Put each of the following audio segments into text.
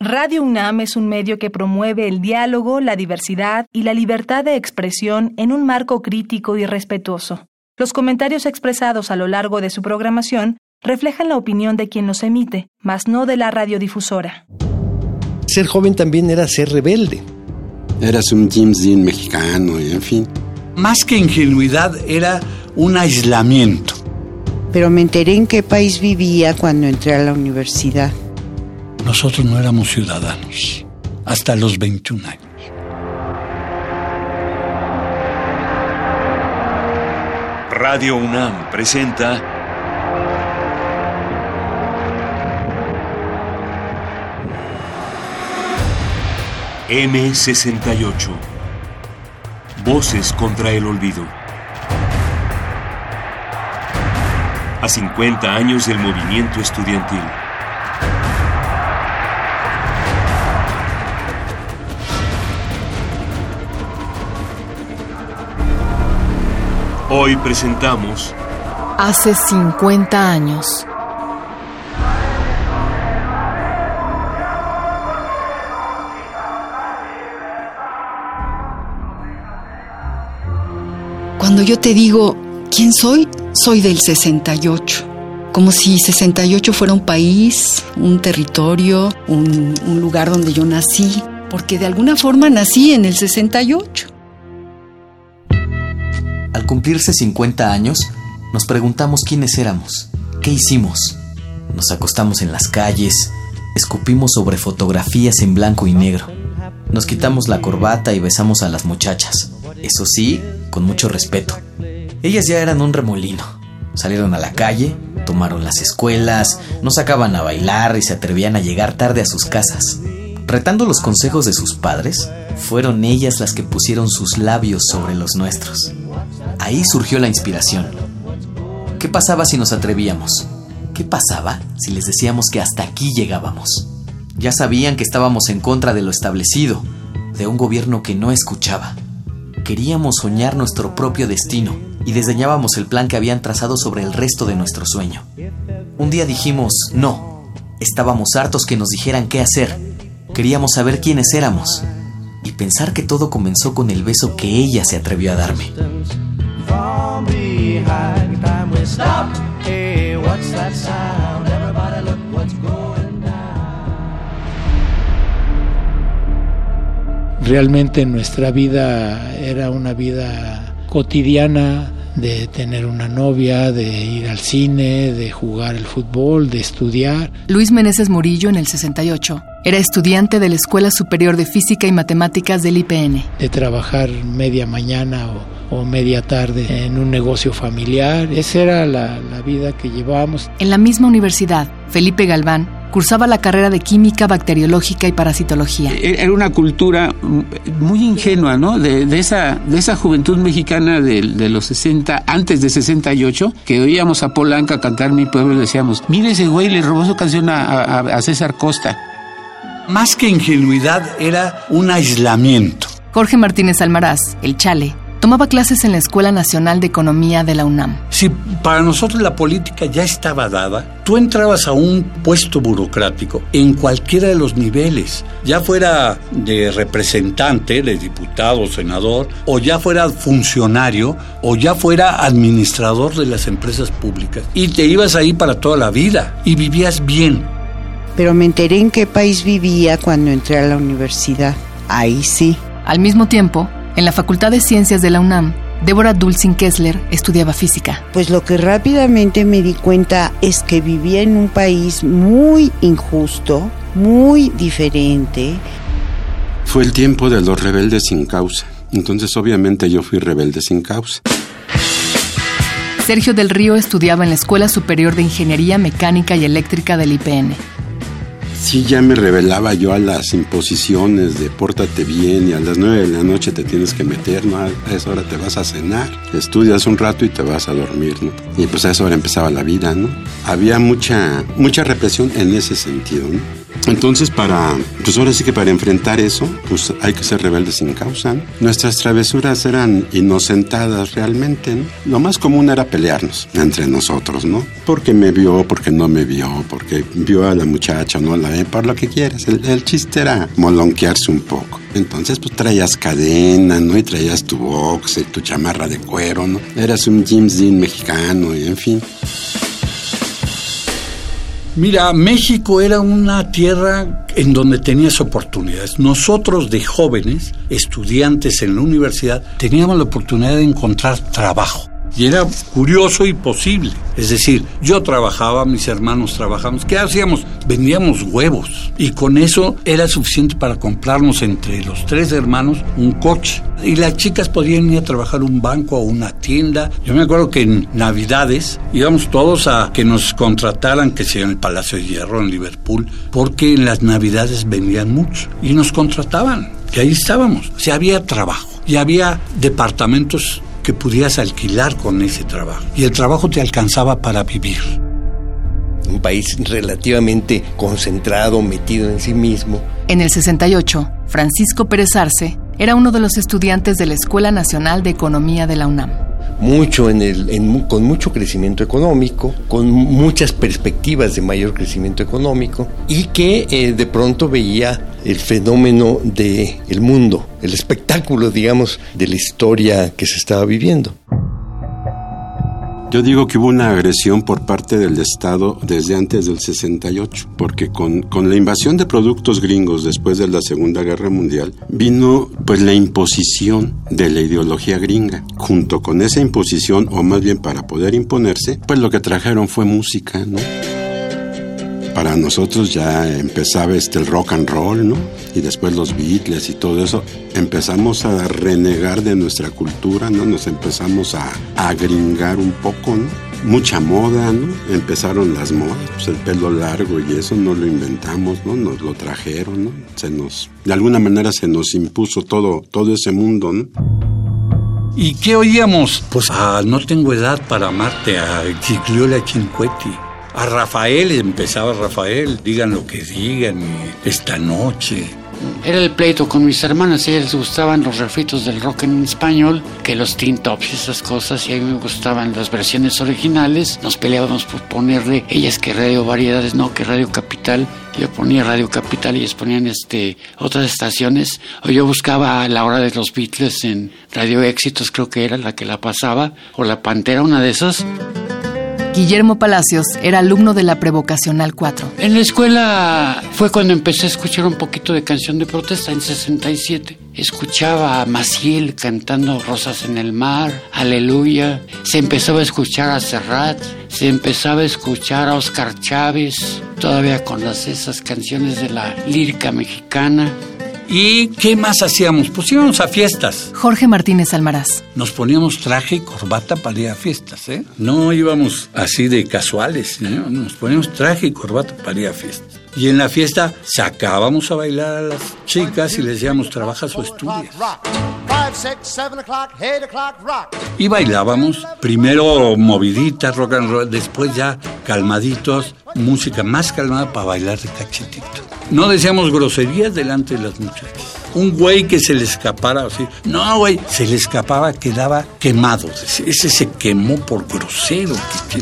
Radio UNAM es un medio que promueve el diálogo, la diversidad y la libertad de expresión en un marco crítico y respetuoso. Los comentarios expresados a lo largo de su programación reflejan la opinión de quien los emite, mas no de la radiodifusora. Ser joven también era ser rebelde. Eras un James Dean mexicano, y en fin. Más que ingenuidad, era un aislamiento. Pero me enteré en qué país vivía cuando entré a la universidad. Nosotros no éramos ciudadanos hasta los 21 años. Radio UNAM presenta M68 Voces contra el olvido. A 50 años del movimiento estudiantil. Hoy presentamos Hace 50 años. Cuando yo te digo, ¿quién soy? Soy del 68. Como si 68 fuera un país, un territorio, un, lugar donde yo nací, porque de alguna forma nací en el 68. Al cumplirse 50 años, nos preguntamos quiénes éramos, qué hicimos. Nos acostamos en las calles, escupimos sobre fotografías en blanco y negro. Nos quitamos la corbata y besamos a las muchachas. Eso sí, con mucho respeto. Ellas ya eran un remolino. Salieron a la calle, tomaron las escuelas, no sacaban a bailar y se atrevían a llegar tarde a sus casas. Retando los consejos de sus padres, fueron ellas las que pusieron sus labios sobre los nuestros. Ahí surgió la inspiración. ¿Qué pasaba si nos atrevíamos? ¿Qué pasaba si les decíamos que hasta aquí llegábamos? Ya sabían que estábamos en contra de lo establecido, de un gobierno que no escuchaba. Queríamos soñar nuestro propio destino y desdeñábamos el plan que habían trazado sobre el resto de nuestro sueño. Un día dijimos, no, estábamos hartos que nos dijeran qué hacer. Queríamos saber quiénes éramos y pensar que todo comenzó con el beso que ella se atrevió a darme. Realmente nuestra vida era una vida cotidiana de tener una novia, de ir al cine, de jugar el fútbol, de estudiar. Luis Meneses Murillo en el 68 era estudiante de la Escuela Superior de Física y Matemáticas del IPN. De trabajar media mañana o, o media tarde en un negocio familiar. Esa era la, la vida que llevábamos. En la misma universidad, Felipe Galván cursaba la carrera de Química Bacteriológica y Parasitología. Era una cultura muy ingenua, ¿no? De, de esa, de esa juventud mexicana de, de, los 60, antes de 68, que oíamos a Polanca cantar Mi Pueblo y decíamos, mire ese güey, le robó su canción a, a, a César Costa. Más que ingenuidad, era un aislamiento. Jorge Martínez Almaraz, el Chale, tomaba clases en la Escuela Nacional de Economía de la UNAM. Si para nosotros la política ya estaba dada, tú entrabas a un puesto burocrático en cualquiera de los niveles, ya fuera de representante, de diputado, senador, o ya fuera funcionario, o ya fuera administrador de las empresas públicas. Y te ibas ahí para toda la vida y vivías bien. Pero me enteré en qué país vivía cuando entré a la universidad. Ahí sí. Al mismo tiempo, en la Facultad de Ciencias de la UNAM, Débora Dulcin Kessler estudiaba física. Pues lo que rápidamente me di cuenta es que vivía en un país muy injusto, muy diferente. Fue el tiempo de los rebeldes sin causa. Entonces obviamente yo fui rebelde sin causa. Sergio del Río estudiaba en la Escuela Superior de Ingeniería Mecánica y Eléctrica del IPN. Sí, ya me revelaba yo a las imposiciones de pórtate bien y a las nueve de la noche te tienes que meter, ¿no? A esa hora te vas a cenar, estudias un rato y te vas a dormir, ¿no? Y pues a esa hora empezaba la vida, ¿no? Había mucha, mucha represión en ese sentido. Entonces, para, pues ahora sí que para enfrentar eso, pues hay que ser rebeldes sin causa. Nuestras travesuras eran inocentadas realmente. Lo más común era pelearnos entre nosotros, ¿no? Porque me vio, porque no me vio, porque vio a la muchacha no la eh, por lo que quieras. El, chiste era molonquearse un poco. Entonces, pues traías cadena, ¿no? Y traías tu boxe, tu chamarra de cuero, ¿no? Eras un James Dean mexicano, y en fin. Mira, México era una tierra en donde tenías oportunidades. Nosotros de jóvenes, estudiantes en la universidad, teníamos la oportunidad de encontrar trabajo. Y era curioso y posible. Es decir, yo trabajaba, mis hermanos trabajábamos. ¿Qué hacíamos? Vendíamos huevos. Y con eso era suficiente para comprarnos entre los tres hermanos un coche. Y las chicas podían ir a trabajar un banco o una tienda. Yo me acuerdo que en Navidades íbamos todos a que nos contrataran, que sea en el Palacio de Hierro, en Liverpool, porque en las Navidades vendían mucho. Y nos contrataban. Y ahí estábamos. O sea, había trabajo. Y había departamentos que pudieras alquilar con ese trabajo. Y el trabajo te alcanzaba para vivir. Un país relativamente concentrado, metido en sí mismo. En el 68, Francisco Pérez Arce era uno de los estudiantes de la Escuela Nacional de Economía de la UNAM. Mucho en el, en, con mucho crecimiento económico, con muchas perspectivas de mayor crecimiento económico y que eh, de pronto veía el fenómeno del el mundo, el espectáculo, digamos, de la historia que se estaba viviendo. Yo digo que hubo una agresión por parte del Estado desde antes del 68, porque con, con, la invasión de productos gringos después de la Segunda Guerra Mundial vino pues la imposición de la ideología gringa. Junto con esa imposición, o más bien para poder imponerse, pues lo que trajeron fue música. Para nosotros ya empezaba este el rock and roll, ¿no? Y después los Beatles y todo eso. Empezamos a renegar de nuestra cultura, ¿no? Nos empezamos a, a gringar un poco, ¿no? Mucha moda, ¿no? Empezaron las modas, pues el pelo largo y eso no lo inventamos, ¿no? Nos lo trajeron, ¿no? Se nos, de alguna manera se nos impuso todo, todo ese mundo, ¿no? ¿Y qué oíamos? Pues ah, no tengo edad para amarte, a Gigliola Cinquetti. A Rafael, empezaba Rafael, digan lo que digan, esta noche. Era el pleito con mis hermanas, a ellas gustaban los refritos del rock en español, que los teen tops y esas cosas, y a mí me gustaban las versiones originales. Nos peleábamos por ponerle, ellas que radio variedades, no, que radio capital. Yo ponía Radio Capital y ellos ponían este, otras estaciones. O yo buscaba a la hora de los Beatles en Radio Éxitos, creo que era la que la pasaba, o La Pantera, una de esas. Guillermo Palacios era alumno de la Prevocacional 4. En la escuela fue cuando empecé a escuchar un poquito de canción de protesta en 67. Escuchaba a Maciel cantando Rosas en el Mar, Aleluya. Se empezaba a escuchar a Serrat, se empezaba a escuchar a Oscar Chávez, todavía con las, esas canciones de la lírica mexicana. ¿Y qué más hacíamos? Pues íbamos a fiestas. Jorge Martínez Almaraz. Nos poníamos traje y corbata para ir a fiestas, ¿eh? No íbamos así de casuales, ¿no? Nos poníamos traje y corbata para ir a fiestas. Y en la fiesta sacábamos a bailar a las chicas y les decíamos, trabajas o estudias. Y bailábamos, primero moviditas, rock and roll, después ya calmaditos, música más calmada para bailar de cachetito. No decíamos groserías delante de las muchachas. Un güey que se le escapara así. No, güey, se le escapaba, quedaba quemado. Ese se quemó por grosero. Que,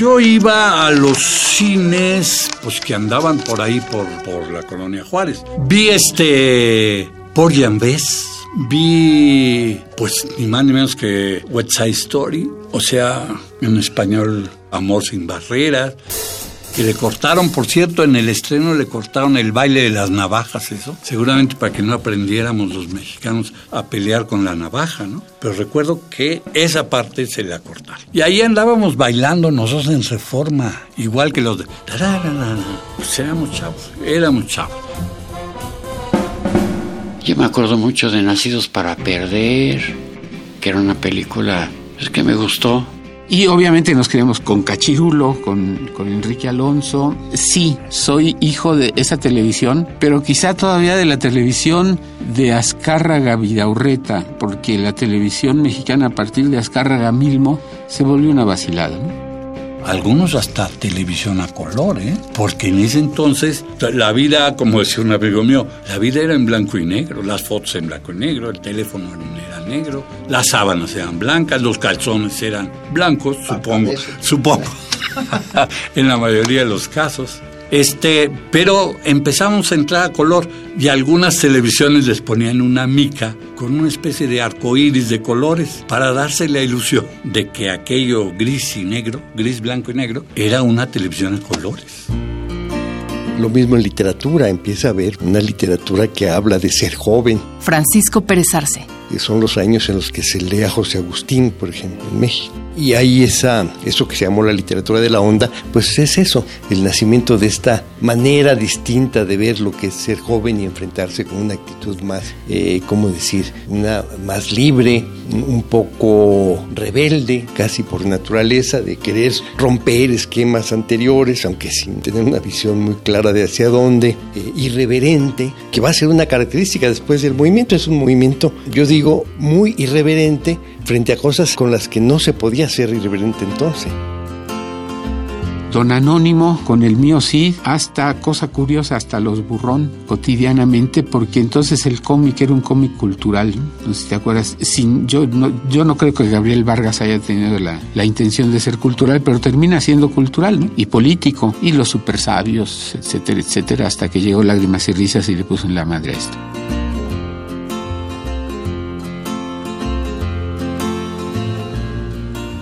yo iba a los cines, pues que andaban por ahí, por, por la colonia Juárez. Vi este. Por Bess. Vi, pues, ni más ni menos que West Side Story. O sea, en español, Amor sin barreras que le cortaron, por cierto, en el estreno le cortaron el baile de las navajas, eso, seguramente para que no aprendiéramos los mexicanos a pelear con la navaja, ¿no? Pero recuerdo que esa parte se la cortaron. Y ahí andábamos bailando nosotros en reforma, igual que los de... Pues éramos chavos, éramos chavos. Yo me acuerdo mucho de Nacidos para Perder, que era una película es que me gustó. Y obviamente nos quedamos con Cachirulo, con, Enrique Alonso. Sí, soy hijo de esa televisión, pero quizá todavía de la televisión de Azcárraga Vidaurreta, porque la televisión mexicana a partir de Azcárraga Milmo se volvió una vacilada. Algunos hasta televisión a color, ¿eh? Porque en ese entonces la vida, como decía un amigo mío, la vida era en blanco y negro, las fotos en blanco y negro, el teléfono era negro, las sábanas eran blancas, los calzones eran blancos, supongo, supongo. en la mayoría de los casos. Este, pero empezamos a entrar a color y algunas televisiones les ponían una mica con una especie de arco iris de colores para darse la ilusión de que aquello gris y negro, gris, blanco y negro, era una televisión en colores. Lo mismo en literatura, empieza a haber una literatura que habla de ser joven. Francisco Pérez Arce. Son los años en los que se lee a José Agustín, por ejemplo, en México. Y ahí esa, eso que se llamó la literatura de la onda, pues es eso, el nacimiento de esta manera distinta de ver lo que es ser joven y enfrentarse con una actitud más, eh, ¿cómo decir?, una más libre, un poco rebelde, casi por naturaleza, de querer romper esquemas anteriores, aunque sin tener una visión muy clara de hacia dónde, eh, irreverente, que va a ser una característica después del movimiento. Es un movimiento, yo digo, muy irreverente frente a cosas con las que no se podía ser irreverente entonces. Don Anónimo con el mío sí, hasta cosa curiosa, hasta los burrón cotidianamente, porque entonces el cómic era un cómic cultural, no sé si te acuerdas, sin, yo, no, yo no creo que Gabriel Vargas haya tenido la, la intención de ser cultural, pero termina siendo cultural ¿no? y político, y los super sabios, etcétera, etcétera, hasta que llegó Lágrimas y Risas y le puso en la madre a esto.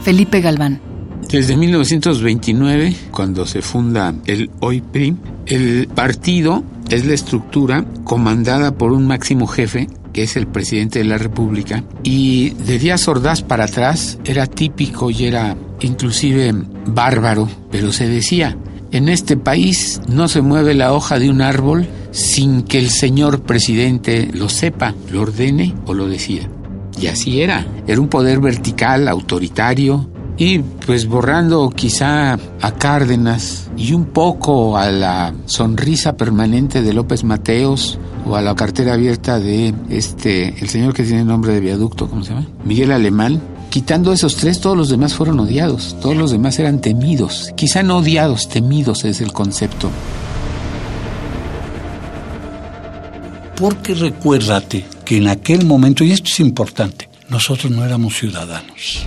Felipe Galván. Desde 1929, cuando se funda el OIPRI, el partido es la estructura comandada por un máximo jefe que es el presidente de la República, y de Díaz Ordaz para atrás era típico y era inclusive bárbaro, pero se decía, en este país no se mueve la hoja de un árbol sin que el señor presidente lo sepa, lo ordene o lo decida. Y así era, era un poder vertical, autoritario, y pues borrando quizá a Cárdenas y un poco a la sonrisa permanente de López Mateos o a la cartera abierta de este el señor que tiene nombre de viaducto, ¿cómo se llama? Miguel Alemán. Quitando esos tres, todos los demás fueron odiados, todos los demás eran temidos, quizá no odiados, temidos es el concepto. Porque recuérdate que en aquel momento, y esto es importante, nosotros no éramos ciudadanos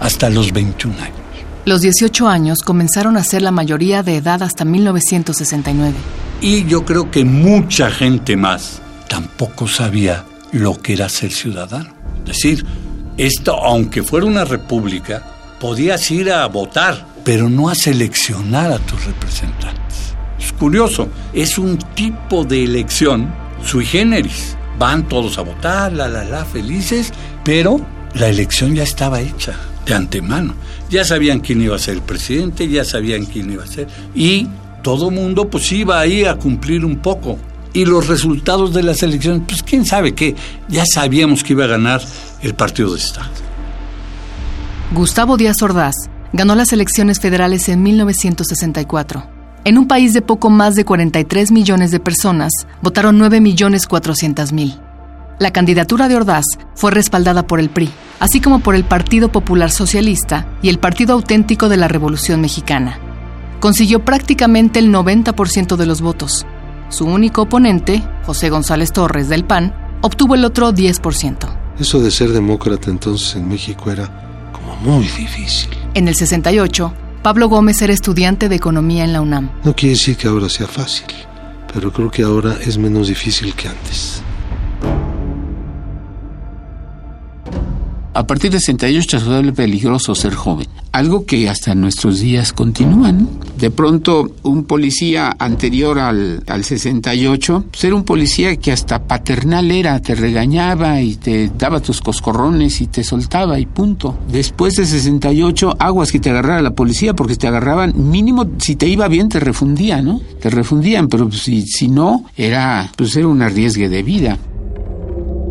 hasta los 21 años. Los 18 años comenzaron a ser la mayoría de edad hasta 1969. Y yo creo que mucha gente más tampoco sabía lo que era ser ciudadano. Es decir, esto, aunque fuera una república, podías ir a votar, pero no a seleccionar a tus representantes. Es curioso, es un tipo de elección sui generis. Van todos a votar, la, la, la, felices, pero la elección ya estaba hecha de antemano. Ya sabían quién iba a ser el presidente, ya sabían quién iba a ser. Y todo mundo pues iba ahí a cumplir un poco. Y los resultados de las elecciones, pues quién sabe qué, ya sabíamos que iba a ganar el partido de Estado. Gustavo Díaz Ordaz ganó las elecciones federales en 1964. En un país de poco más de 43 millones de personas, votaron 9 millones 400 mil. La candidatura de Ordaz fue respaldada por el PRI, así como por el Partido Popular Socialista y el Partido Auténtico de la Revolución Mexicana. Consiguió prácticamente el 90% de los votos. Su único oponente, José González Torres del PAN, obtuvo el otro 10%. Eso de ser demócrata entonces en México era como muy difícil. En el 68, Pablo Gómez era estudiante de economía en la UNAM. No quiere decir que ahora sea fácil, pero creo que ahora es menos difícil que antes. A partir de 68 es vuelve peligroso ser joven, algo que hasta nuestros días continúan. De pronto, un policía anterior al, al 68, ser un policía que hasta paternal era, te regañaba y te daba tus coscorrones y te soltaba y punto. Después de 68, aguas que te agarrara la policía, porque te agarraban, mínimo, si te iba bien, te refundían, ¿no? Te refundían, pero si, si no, era, pues era un arriesgue de vida.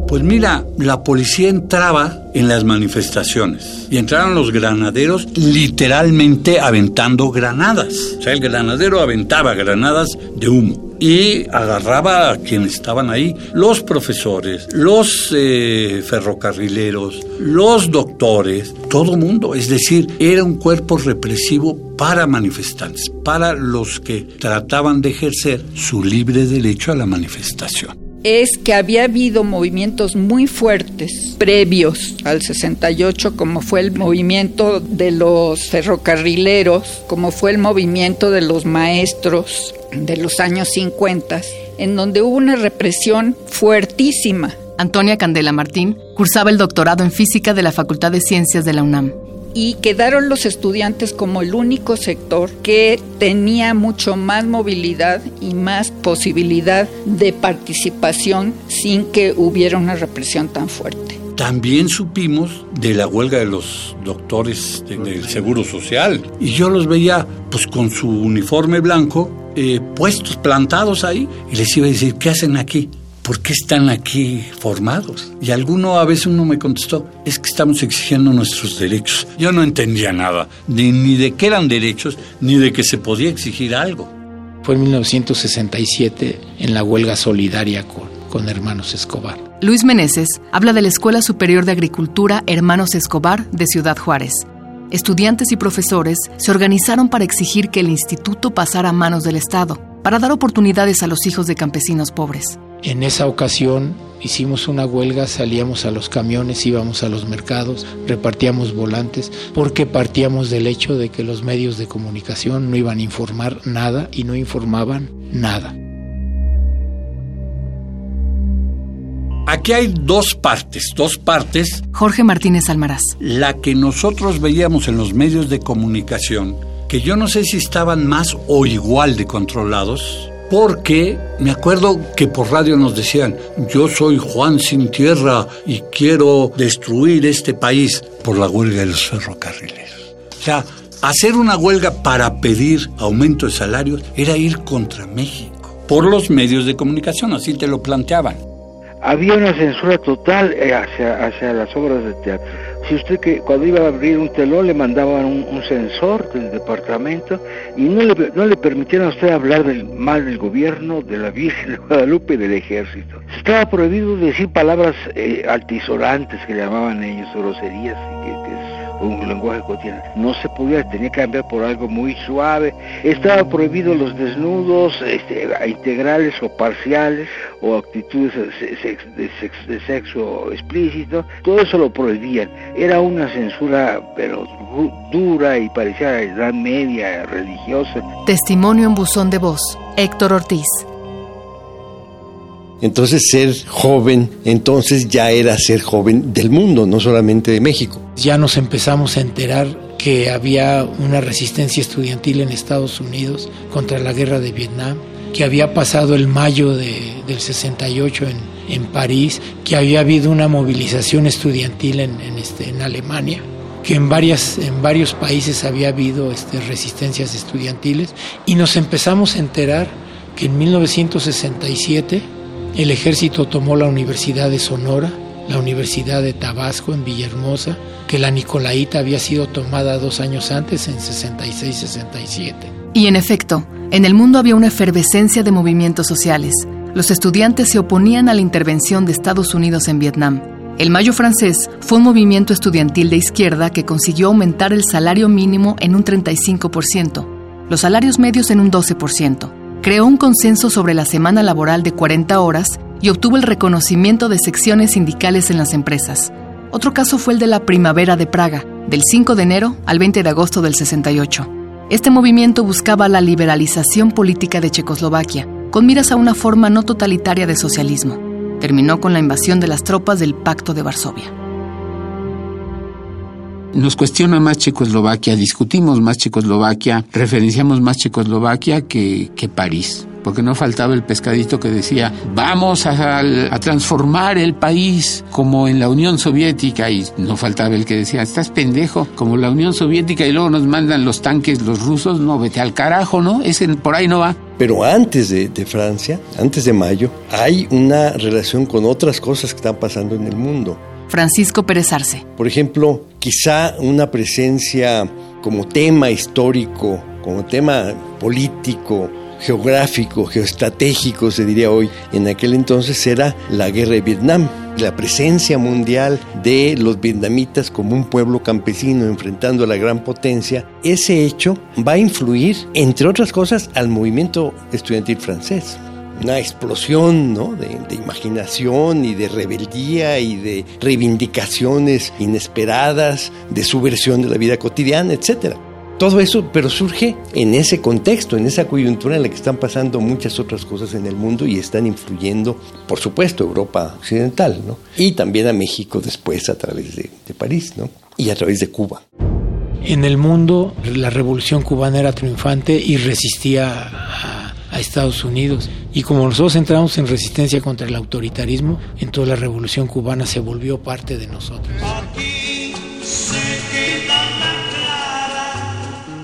Pues mira, la policía entraba en las manifestaciones y entraron los granaderos literalmente aventando granadas. O sea, el granadero aventaba granadas de humo y agarraba a quienes estaban ahí, los profesores, los eh, ferrocarrileros, los doctores, todo mundo. Es decir, era un cuerpo represivo para manifestantes, para los que trataban de ejercer su libre derecho a la manifestación. Es que había habido movimientos muy fuertes previos al 68, como fue el movimiento de los ferrocarrileros, como fue el movimiento de los maestros de los años 50, en donde hubo una represión fuertísima. Antonia Candela Martín cursaba el doctorado en física de la Facultad de Ciencias de la UNAM y quedaron los estudiantes como el único sector que tenía mucho más movilidad y más posibilidad de participación sin que hubiera una represión tan fuerte. También supimos de la huelga de los doctores del Seguro Social y yo los veía pues con su uniforme blanco eh, puestos, plantados ahí y les iba a decir, ¿qué hacen aquí? ¿Por qué están aquí formados? Y alguno a veces uno me contestó, es que estamos exigiendo nuestros derechos. Yo no entendía nada, ni, ni de qué eran derechos, ni de que se podía exigir algo. Fue en 1967 en la huelga solidaria con, con Hermanos Escobar. Luis Meneses habla de la Escuela Superior de Agricultura Hermanos Escobar de Ciudad Juárez. Estudiantes y profesores se organizaron para exigir que el instituto pasara a manos del Estado, para dar oportunidades a los hijos de campesinos pobres. En esa ocasión hicimos una huelga, salíamos a los camiones, íbamos a los mercados, repartíamos volantes, porque partíamos del hecho de que los medios de comunicación no iban a informar nada y no informaban nada. Aquí hay dos partes, dos partes. Jorge Martínez Almaraz. La que nosotros veíamos en los medios de comunicación, que yo no sé si estaban más o igual de controlados, porque me acuerdo que por radio nos decían, yo soy Juan sin tierra y quiero destruir este país por la huelga de los ferrocarriles. O sea, hacer una huelga para pedir aumento de salarios era ir contra México, por los medios de comunicación, así te lo planteaban. Había una censura total eh, hacia, hacia las obras de teatro si usted que cuando iba a abrir un telón le mandaban un, sensor del departamento y no le, no le permitían a usted hablar del mal del gobierno, de la Virgen de Guadalupe y del ejército. Estaba prohibido decir palabras eh, altisorantes que llamaban ellos, groserías, que, que un lenguaje cotidiano. No se podía, tenía que cambiar por algo muy suave. Estaba prohibido los desnudos este, integrales o parciales o actitudes de, sexo explícito. Todo eso lo prohibían. Era una censura, pero dura y parecía la edad media religiosa. Testimonio en buzón de voz. Héctor Ortiz. Entonces ser joven, entonces ya era ser joven del mundo, no solamente de México. Ya nos empezamos a enterar que había una resistencia estudiantil en Estados Unidos contra la guerra de Vietnam, que había pasado el mayo del 68 en, en, París, que había habido una movilización estudiantil en, en, este, en Alemania que en, varias, en varios países había habido este, resistencias estudiantiles y nos empezamos a enterar que en 1967 el ejército tomó la Universidad de Sonora, la Universidad de Tabasco en Villahermosa, que la Nicolaita había sido tomada dos años antes, en 66-67. Y en efecto, en el mundo había una efervescencia de movimientos sociales. Los estudiantes se oponían a la intervención de Estados Unidos en Vietnam. El Mayo francés fue un movimiento estudiantil de izquierda que consiguió aumentar el salario mínimo en un 35%, los salarios medios en un 12% creó un consenso sobre la semana laboral de 40 horas y obtuvo el reconocimiento de secciones sindicales en las empresas. Otro caso fue el de la Primavera de Praga, del 5 de enero al 20 de agosto del 68. Este movimiento buscaba la liberalización política de Checoslovaquia, con miras a una forma no totalitaria de socialismo. Terminó con la invasión de las tropas del Pacto de Varsovia nos cuestiona más Checoslovaquia, discutimos más Checoslovaquia, referenciamos más Checoslovaquia que, que París porque no faltaba el pescadito que decía, vamos a, transformar el país como en la Unión Soviética, y no faltaba el que decía, estás pendejo, como la Unión Soviética, y luego nos mandan los tanques los rusos, no, vete al carajo, ¿no? Ese por ahí no va. Pero antes de Francia, antes de mayo, hay una relación con otras cosas que están pasando en el mundo. Francisco Pérez Arce. Por ejemplo, quizá una presencia como tema histórico, como tema político, geográfico, geoestratégico, se diría hoy, en aquel entonces era la guerra de Vietnam, la presencia mundial de los vietnamitas como un pueblo campesino enfrentando a la gran potencia, ese hecho va a influir, entre otras cosas, al movimiento estudiantil francés. Una explosión ¿no? de, imaginación y de rebeldía y de reivindicaciones inesperadas, de subversión de la vida cotidiana, etc. Todo eso, pero surge en ese contexto, en esa coyuntura en la que están pasando muchas otras cosas en el mundo y están influyendo, por supuesto, Europa Occidental, ¿no? Y también a México después a través de, París, ¿no? Y a través de Cuba. En el mundo, la revolución cubana era triunfante y resistía a Estados Unidos. Y como nosotros entramos en resistencia contra el autoritarismo, entonces la revolución cubana se volvió parte de nosotros.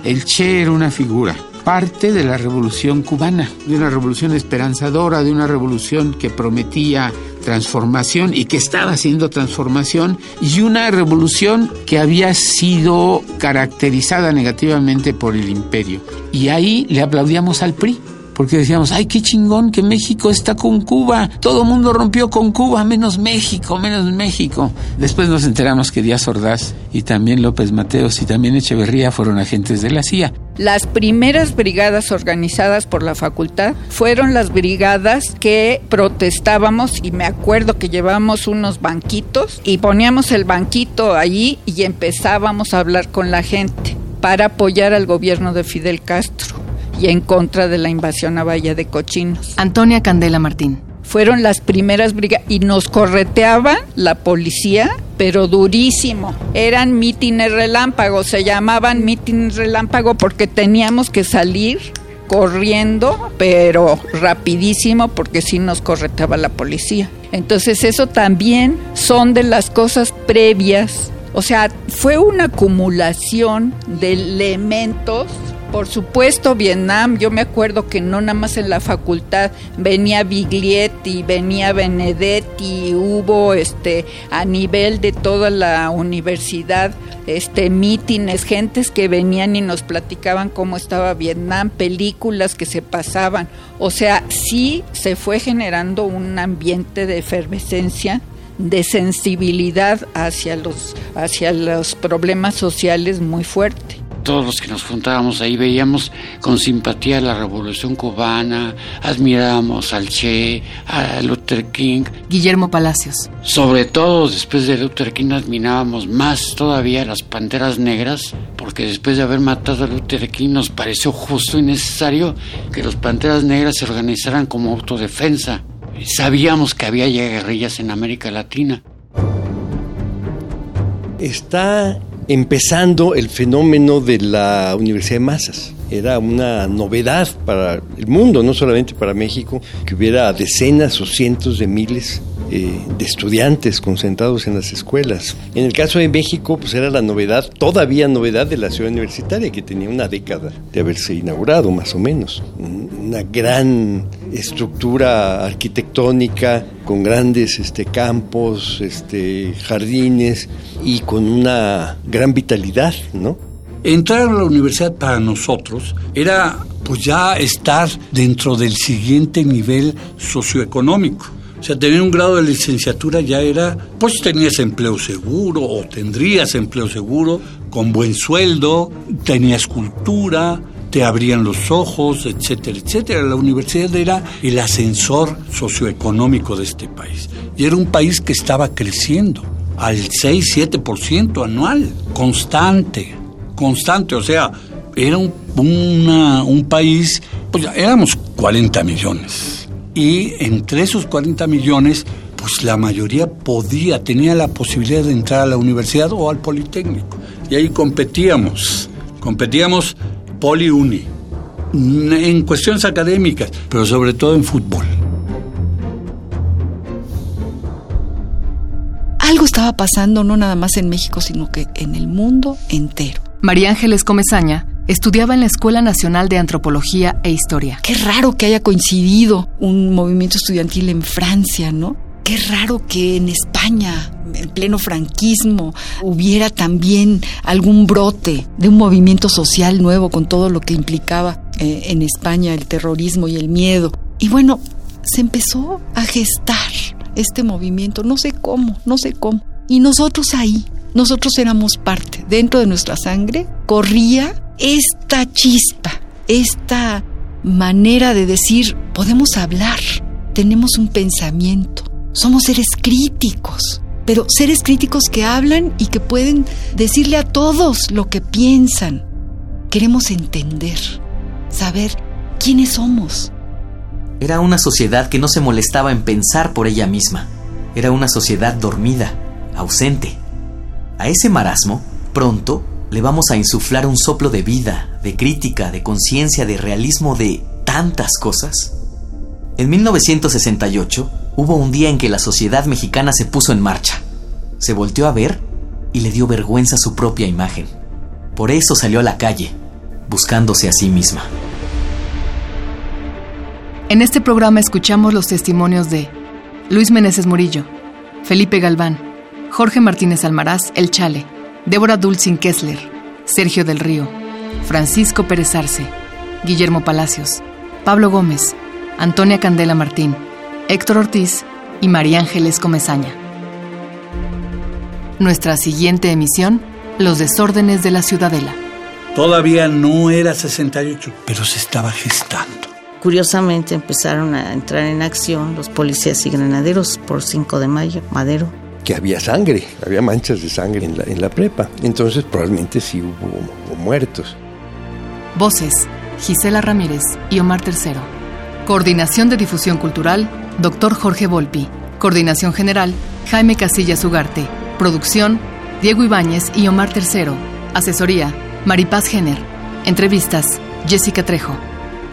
El Che era una figura, parte de la revolución cubana, de una revolución esperanzadora, de una revolución que prometía transformación y que estaba haciendo transformación, y una revolución que había sido caracterizada negativamente por el imperio. Y ahí le aplaudíamos al PRI porque decíamos, ay, qué chingón que México está con Cuba. Todo mundo rompió con Cuba, menos México, menos México. Después nos enteramos que Díaz Ordaz y también López Mateos y también Echeverría fueron agentes de la CIA. Las primeras brigadas organizadas por la facultad fueron las brigadas que protestábamos y me acuerdo que llevábamos unos banquitos y poníamos el banquito allí y empezábamos a hablar con la gente para apoyar al gobierno de Fidel Castro y en contra de la invasión a Valle de Cochinos. Antonia Candela Martín. Fueron las primeras brigadas y nos correteaba la policía, pero durísimo. Eran mítines relámpagos, se llamaban mítines relámpago porque teníamos que salir corriendo, pero rapidísimo porque sí nos correteaba la policía. Entonces eso también son de las cosas previas. O sea, fue una acumulación de elementos por supuesto, Vietnam, yo me acuerdo que no nada más en la facultad venía Biglietti, venía Benedetti, hubo este a nivel de toda la universidad este mítines, gentes que venían y nos platicaban cómo estaba Vietnam, películas que se pasaban. O sea, sí se fue generando un ambiente de efervescencia de sensibilidad hacia los hacia los problemas sociales muy fuerte todos los que nos juntábamos ahí veíamos con simpatía la revolución cubana, admirábamos al Che, a Luther King. Guillermo Palacios. Sobre todo después de Luther King admirábamos más todavía las Panteras Negras, porque después de haber matado a Luther King nos pareció justo y necesario que los Panteras Negras se organizaran como autodefensa. Sabíamos que había ya guerrillas en América Latina. Está empezando el fenómeno de la Universidad de Masas. Era una novedad para el mundo, no solamente para México, que hubiera decenas o cientos de miles eh, de estudiantes concentrados en las escuelas. En el caso de México, pues era la novedad, todavía novedad de la ciudad universitaria, que tenía una década de haberse inaugurado, más o menos. Una gran estructura arquitectónica con grandes este, campos, este, jardines y con una gran vitalidad, ¿no? Entrar a la universidad para nosotros era pues ya estar dentro del siguiente nivel socioeconómico. O sea, tener un grado de licenciatura ya era, pues tenías empleo seguro o tendrías empleo seguro, con buen sueldo, tenías cultura, te abrían los ojos, etcétera, etcétera. La universidad era el ascensor socioeconómico de este país. Y era un país que estaba creciendo al 6-7% anual, constante, constante. O sea, era un, un país, pues éramos 40 millones. Y entre esos 40 millones, pues la mayoría podía, tenía la posibilidad de entrar a la universidad o al Politécnico. Y ahí competíamos, competíamos poli-uni, en cuestiones académicas, pero sobre todo en fútbol. Algo estaba pasando no nada más en México, sino que en el mundo entero. María Ángeles Comezaña estudiaba en la Escuela Nacional de Antropología e Historia. Qué raro que haya coincidido un movimiento estudiantil en Francia, ¿no? Qué raro que en España, en pleno franquismo, hubiera también algún brote de un movimiento social nuevo con todo lo que implicaba eh, en España el terrorismo y el miedo. Y bueno, se empezó a gestar este movimiento, no sé cómo, no sé cómo. Y nosotros ahí, nosotros éramos parte, dentro de nuestra sangre, corría esta chispa, esta manera de decir, podemos hablar, tenemos un pensamiento, somos seres críticos, pero seres críticos que hablan y que pueden decirle a todos lo que piensan. Queremos entender, saber quiénes somos. Era una sociedad que no se molestaba en pensar por ella misma. Era una sociedad dormida, ausente. A ese marasmo, pronto, le vamos a insuflar un soplo de vida, de crítica, de conciencia, de realismo, de tantas cosas. En 1968 hubo un día en que la sociedad mexicana se puso en marcha. Se volteó a ver y le dio vergüenza su propia imagen. Por eso salió a la calle, buscándose a sí misma. En este programa escuchamos los testimonios de Luis Meneses Murillo, Felipe Galván, Jorge Martínez Almaraz, El Chale, Débora Dulcin Kessler, Sergio del Río, Francisco Pérez Arce, Guillermo Palacios, Pablo Gómez, Antonia Candela Martín, Héctor Ortiz y María Ángeles Comezaña. Nuestra siguiente emisión, Los desórdenes de la Ciudadela. Todavía no era 68, pero se estaba gestando. Curiosamente empezaron a entrar en acción los policías y granaderos por 5 de mayo, Madero. Que había sangre, había manchas de sangre en la, en la prepa. Entonces probablemente sí hubo, muertos. Voces, Gisela Ramírez y Omar Tercero. Coordinación de Difusión Cultural, Dr. Jorge Volpi. Coordinación General, Jaime Casillas Ugarte. Producción, Diego Ibáñez y Omar Tercero. Asesoría, Maripaz Jenner. Entrevistas, Jessica Trejo.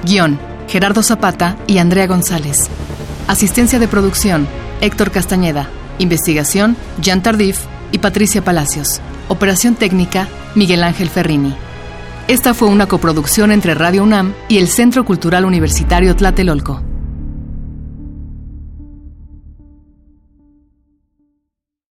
Guión, Gerardo Zapata y Andrea González. Asistencia de producción, Héctor Castañeda. Investigación, Jean Tardif y Patricia Palacios. Operación técnica, Miguel Ángel Ferrini. Esta fue una coproducción entre Radio UNAM y el Centro Cultural Universitario Tlatelolco.